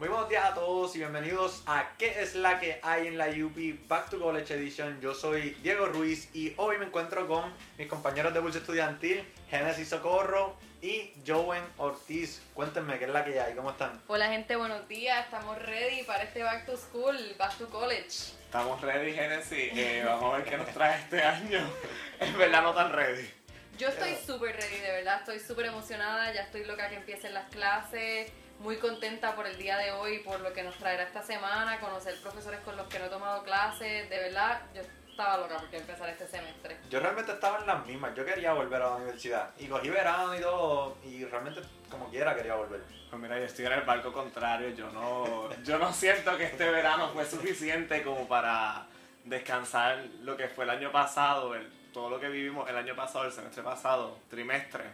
Muy buenos días a todos y bienvenidos a ¿Qué es la que hay en la UP Back to College Edition? Yo soy Diego Ruiz y hoy me encuentro con mis compañeros de Pulso Estudiantil, Genesis Socorro y Joven Ortiz. Cuéntenme qué es la que hay, ¿cómo están? Hola gente, buenos días. Estamos ready para este Back to School, Back to College. Estamos ready, Genesis. Eh, vamos a ver qué nos trae este año. En verdad no tan ready. Yo estoy súper ready, de verdad. Estoy súper emocionada. Ya estoy loca que empiecen las clases. Muy contenta por el día de hoy, por lo que nos traerá esta semana. Conocer profesores con los que no he tomado clases. De verdad, yo estaba loca porque empezar este semestre. Yo realmente estaba en las mismas, yo quería volver a la universidad. Y cogí verano y todo, y realmente como quiera quería volver. Pues mira, yo estoy en el barco contrario. Yo no, yo no siento que este verano fue suficiente como para descansar lo que fue el año pasado, el, todo lo que vivimos el año pasado, el semestre pasado, trimestre.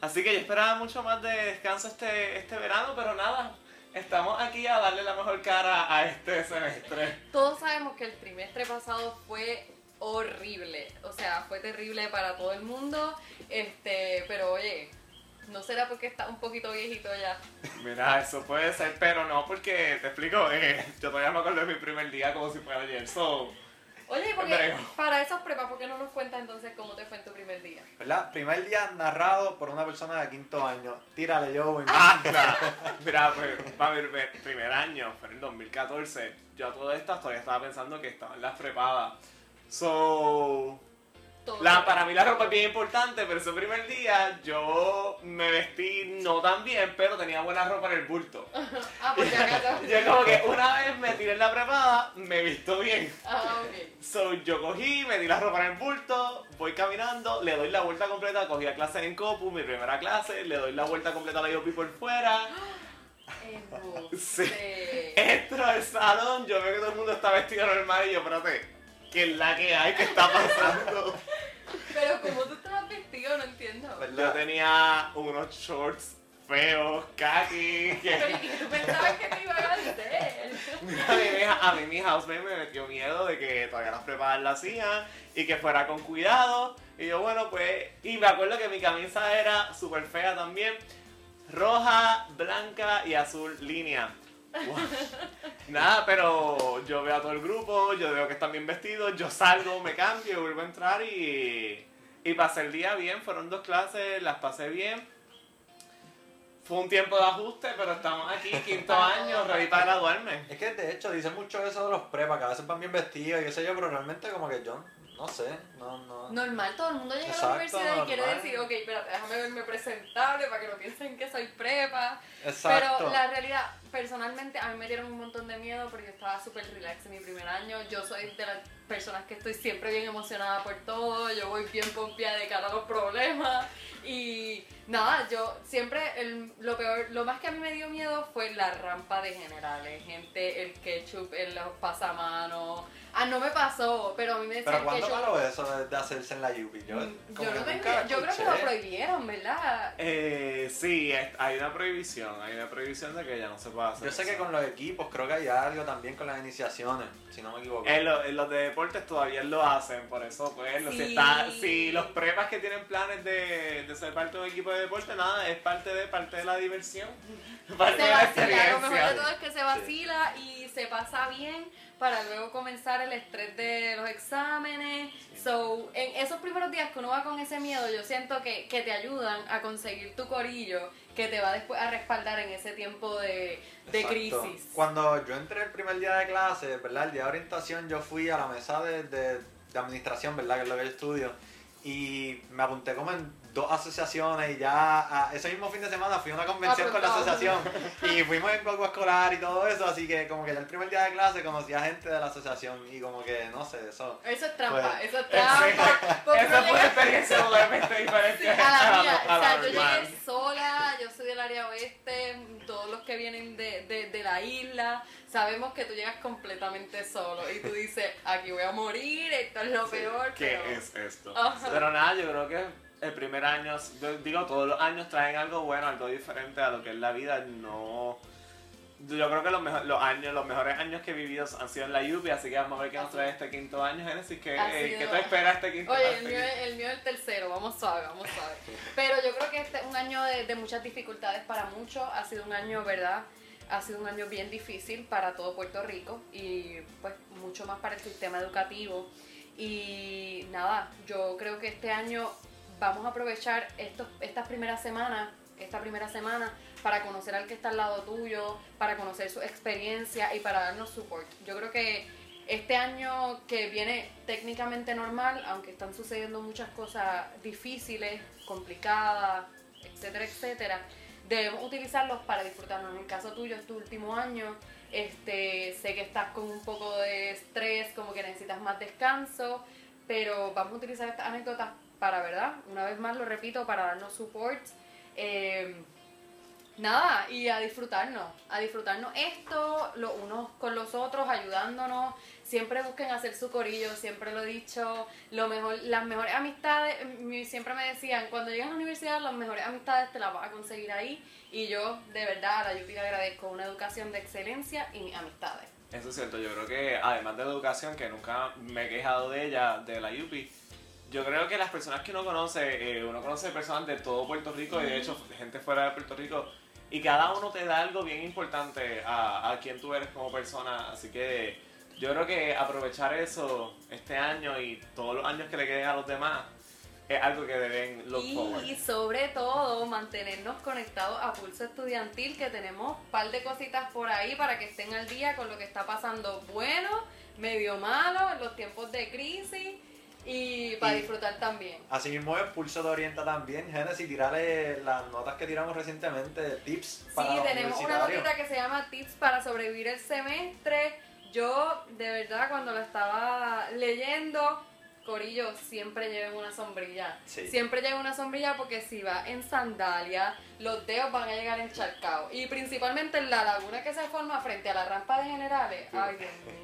Así que yo esperaba mucho más de descanso este, este verano, pero nada, estamos aquí a darle la mejor cara a este semestre. Todos sabemos que el trimestre pasado fue horrible, o sea, fue terrible para todo el mundo, este, pero oye, ¿no será porque está un poquito viejito ya? Mira, eso puede ser, pero no, porque te explico, eh, yo todavía me acuerdo de mi primer día como si fuera ayer, so... Oye, porque para esas pruebas, ¿por qué no nos cuentas entonces cómo te fue en tu primer día? ¿Verdad? Primer día narrado por una persona de quinto año. Tírale, Joven. ¡Anda! Mira, pues, para mi primer, primer año, fue en el 2014. Yo a todo esto todavía estaba pensando que estaba en las prepadas. So, la, para mí la ropa es bien importante, pero ese primer día yo me vestí no tan bien, pero tenía buena ropa en el bulto. Ah, pues ya Yo como que una vez la prepada, me visto bien. Ah, ok. So, yo cogí, me di la ropa en el bulto, voy caminando, le doy la vuelta completa, cogí a clase en Copu, mi primera clase, le doy la vuelta completa a la IOP por fuera. Sí. Entro al salón, yo veo que todo el mundo está vestido normal y yo, espérate, ¿qué es la que hay? ¿Qué está pasando? Pero como tú estabas vestido, no entiendo. Yo tenía unos shorts feos, Pero que ¿y qué tú pensabas que te iban a hacer? a mí, a mí mi housemate me metió miedo de que todavía las preparas la hacían y que fuera con cuidado. Y yo, bueno, pues, y me acuerdo que mi camisa era súper fea también, roja, blanca y azul línea. Wow. Nada, pero yo veo a todo el grupo, yo veo que están bien vestidos, yo salgo, me cambio, vuelvo a entrar y, y pasé el día bien, fueron dos clases, las pasé bien. Fue un tiempo de ajuste, pero estamos aquí, quinto año, ready para graduarme. Es que de hecho dicen mucho eso de los prepas, que a veces van bien vestidos y qué sé yo, pero realmente como que yo no sé, no, no. Normal, todo el mundo llega a la universidad y quiere decir, ok, espérate, déjame verme presentable para que no piensen que soy prepa. Exacto. Pero la realidad, personalmente, a mí me dieron un montón de miedo porque estaba súper relax en mi primer año. Yo soy de las personas que estoy siempre bien emocionada por todo. Yo voy bien pompeada de cara a los problemas. Y nada, yo siempre, el- lo peor, lo más que a mí me dio miedo fue la rampa de generales. Gente, el ketchup en los pasamanos. Ah, no me pasó, pero a mí me decían Pero ¿cuándo ketchup. paró eso de, hacerse en la UP? Yo, Mm, Yo, no tengo- yo creo que lo prohibieron, ¿verdad? Eh, sí, hay una prohibición, hay una prohibición de que ya no se puede Yo sé eso. que con los equipos creo que hay algo también con las iniciaciones, si no me equivoco. En, lo- en los de deportes todavía lo hacen, por eso pues lo- si, está, si los prepas que tienen planes de, de ser parte de un equipo de deporte, nada, es parte de parte de la diversión, parte Se de la vacila, lo mejor de experiencia. todo es que se vacila y se pasa bien para luego comenzar el estrés de los exámenes. So, en esos primeros días que uno va con ese miedo, yo siento que, que te ayudan a conseguir tu corillo que te va después a respaldar en ese tiempo de, de crisis. Cuando yo entré el primer día de clase, ¿verdad? El día de orientación, yo fui a la mesa de, de- de administración, ¿verdad? Que es lo que yo estudio. Y me apunté como en dos asociaciones y ya a- ese mismo fin de semana fui a una convención con la asociación y fuimos en grupo escolar y todo eso, así que como que ya el primer día de clase conocí a gente de la asociación y como que, no sé, eso... Eso es trampa, Pues, eso es trampa. porque Esa fue una experiencia totalmente diferente. Sí, a la mía, a o sea, yo llegué sola, yo soy del área oeste, todos los que vienen de, de, de la isla, sabemos que tú llegas completamente solo y tú dices, aquí voy a morir, esto es lo peor, ¿Qué pero... es esto? Pero nada, yo creo que el primer año, yo digo, todos los años traen algo bueno, algo diferente a lo que es la vida. No. Yo creo que los, mejor- los años, los mejores años que he vivido han sido en la UPI, así que vamos a ver qué nos trae este quinto año, Genesis. ¿Qué, eh, ¿qué te espera este quinto Oye, el año? mío, es- el mío es el tercero, vamos suave, vamos suave. Pero yo creo que este es un año de, de muchas dificultades para muchos, ha sido un año, ¿verdad? Ha sido un año bien difícil para todo Puerto Rico y pues mucho más para el sistema educativo. Y nada, yo creo que este año vamos a aprovechar estos, estas primeras semanas, esta primera semana, para conocer al que está al lado tuyo, para conocer su experiencia y para darnos support. Yo creo que este año que viene técnicamente normal, aunque están sucediendo muchas cosas difíciles, complicadas, etcétera, etcétera, debemos utilizarlos para disfrutarnos. En el caso tuyo es tu último año, este, sé que estás con un poco de estrés, como que necesitas más descanso, pero vamos a utilizar estas anécdotas para, ¿verdad? Una vez más lo repito, para darnos support. Eh, nada, y a disfrutarnos, a disfrutarnos esto, los unos con los otros, ayudándonos. Siempre busquen hacer su corillo, siempre lo he dicho. Lo mejor, las mejores amistades, mi- siempre me decían, cuando llegas a la universidad, las mejores amistades te las vas a conseguir ahí. Y yo, de verdad, a la Yupi le agradezco una educación de excelencia y mis amistades. Eso es cierto, yo creo que además de la educación, que nunca me he quejado de ella, de la UPI, yo creo que las personas que uno conoce, eh, uno conoce personas de todo Puerto Rico y de hecho gente fuera de Puerto Rico, y cada uno te da algo bien importante a, a quien tú eres como persona, así que yo creo que aprovechar eso este año y todos los años que le queden a los demás es algo que deben look forward. Y sobre todo mantenernos conectados a Pulso Estudiantil, que tenemos un par de cositas por ahí para que estén al día con lo que está pasando bueno, medio malo, en los tiempos de crisis y para Y- disfrutar también. Así mismo el Pulso te orienta también, Genesis, tirarle las notas que tiramos recientemente, tips para Sí, tenemos una notita que se llama Tips para sobrevivir el semestre. Yo, de verdad, cuando la estaba leyendo, Corillo, siempre lleven una sombrilla. Sí. Siempre lleven una sombrilla porque si va en sandalia, los dedos van a llegar encharcados. Y principalmente en la laguna que se forma frente a la rampa de generales. Ay, Dios mío,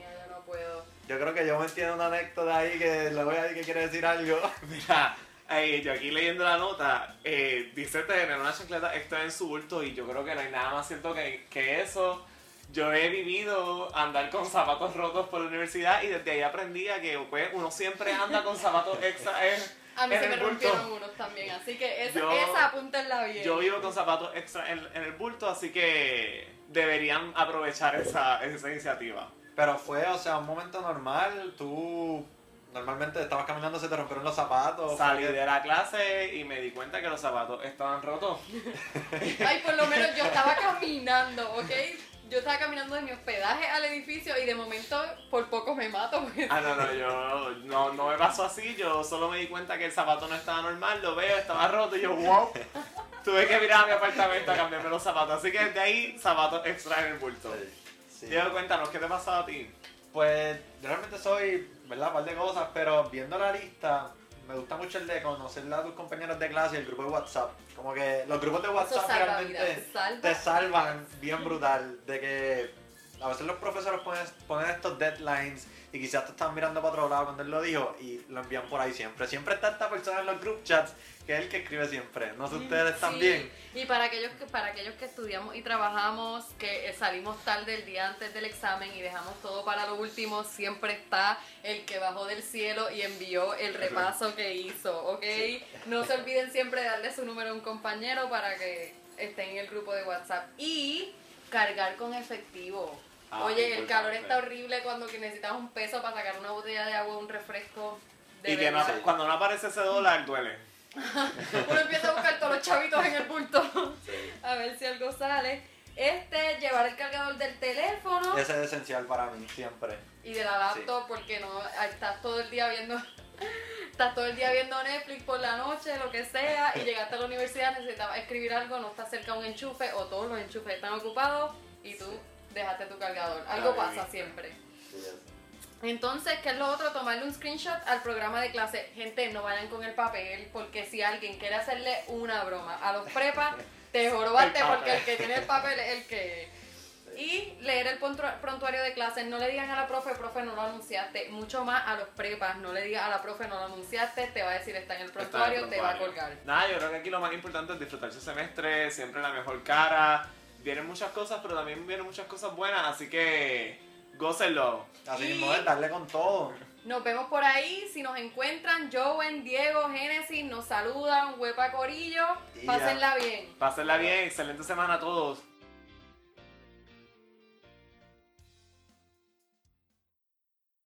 puedo. Yo creo que yo me entiendo una anécdota ahí que le voy a decir que quiere decir algo. Mira, eh, yo aquí leyendo la nota, eh, dice tener una chancleta extra en su bulto y yo creo que no hay nada más cierto que, que eso. Yo he vivido andar con zapatos rotos por la universidad y desde ahí aprendí a que pues, uno siempre anda con zapatos extra en, A mí en se me bulto. rompieron unos también, así que esa, Yo- esa apúntenla bien. Yo vivo con zapatos extra en, en el bulto, así que deberían aprovechar esa, esa iniciativa. Pero fue, o sea, un momento normal, tú normalmente estabas caminando, se te rompieron los zapatos. Salí de la clase y me di cuenta que los zapatos estaban rotos. Ay, por lo menos yo estaba caminando, ¿ok? Yo estaba caminando de mi hospedaje al edificio y de momento por poco me mato. porque- Ah, no, no, yo no, no me pasó así, yo solo me di cuenta que el zapato no estaba normal, lo veo, estaba roto y yo, wow. Tuve que mirar a mi apartamento a cambiarme los zapatos, así que desde ahí, zapatos extra en el bulto. Sí. Diego, cuéntanos, ¿qué te pasaba a ti? Pues yo realmente soy, ¿verdad? Un par de cosas, pero viendo la lista, me gusta mucho el de conocer a tus compañeros de clase y el grupo de WhatsApp. Como que los grupos de WhatsApp salva realmente salva. te salvan bien brutal. De que a veces los profesores ponen, ponen estos deadlines y quizás te están mirando para otro lado cuando él lo dijo y lo envían por ahí siempre. Siempre está esta persona en los group chats que es el que escribe siempre. No sé ustedes Sí, también. Y para aquellos que para aquellos que estudiamos y trabajamos, que eh, salimos tarde el día antes del examen y dejamos todo para lo último, siempre está el que bajó del cielo y envió el repaso que hizo, ¿ok? No se olviden siempre de darle su número a un compañero para que esté en el grupo de WhatsApp y cargar con efectivo. Ah, Oye, el calor está horrible cuando que necesitas un peso para sacar una botella de agua, un refresco. De y que no- cuando no aparece ese dólar, duele. Uno empieza a buscar todos los chavitos en el bulto a ver si algo sale. Este, llevar el cargador del teléfono Ese es esencial para mí, siempre. y de la laptop porque no estás todo el día viendo estás todo el día viendo Netflix por la noche, lo que sea, y llegaste a la universidad, necesitabas escribir algo, no estás cerca de un enchufe o todos los enchufes están ocupados y tú dejaste tu cargador. Algo Ay. pasa siempre. Entonces, ¿qué es lo otro? Tomarle un screenshot al programa de clase. Gente, no vayan con el papel, porque si alguien quiere hacerle una broma a los prepas, te papel. porque el que tiene el papel es el que... Y leer el prontu- prontuario de clase. No le digan a la profe, profe, no lo anunciaste. Mucho más a los prepas. No le digas a la profe, no lo anunciaste. Te va a decir, está en el Está en el prontuario, te va a colgar. Nada, yo creo que aquí lo más importante es disfrutar su semestre, siempre la mejor cara. Vienen muchas cosas, pero también vienen muchas cosas buenas, así que gócenlo. Así Y- mismo es, darle con todo. Nos vemos por ahí. Si nos encuentran, Joven, Diego, Génesis, nos saludan. Huepa Corillo. Y ya. Pásenla bien. Pásenla bien, excelente semana a todos.